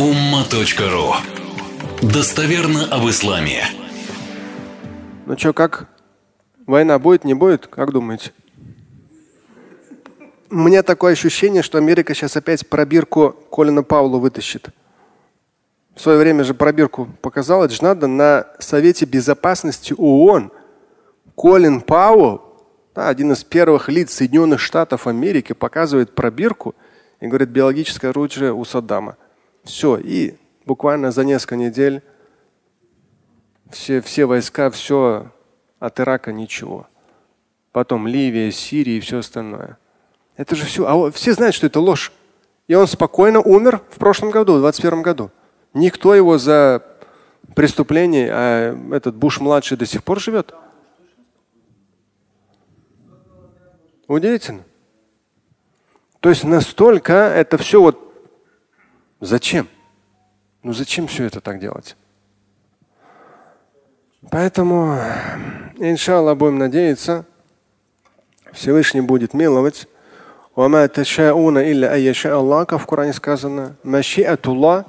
umma.ru Достоверно об исламе. Ну что, как? Война будет, не будет? Как думаете? У меня такое ощущение, что Америка сейчас опять пробирку Колина Паула вытащит. В свое время же пробирку показал, это же надо на Совете Безопасности ООН. Колин Пауэлл, один из первых лиц Соединенных Штатов Америки, показывает пробирку и говорит, биологическое оружие у Саддама. Все. И буквально за несколько недель все, все войска, все от Ирака ничего. Потом Ливия, Сирия и все остальное. Это же все. А все знают, что это ложь. И он спокойно умер в прошлом году, в 2021 году. Никто его за преступление, а этот Буш-младший до сих пор живет. Удивительно. То есть настолько это все вот Зачем? Ну зачем все это так делать? Поэтому, иншаллах, будем надеяться, Всевышний будет миловать. Вама ташауна илля айяша Аллаха в Коране сказано. Машиатулла.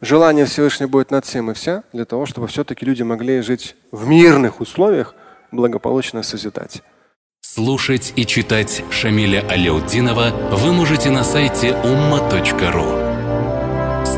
Желание Всевышнего будет над всем и вся, для того, чтобы все-таки люди могли жить в мирных условиях, благополучно созидать. Слушать и читать Шамиля Аляутдинова вы можете на сайте umma.ru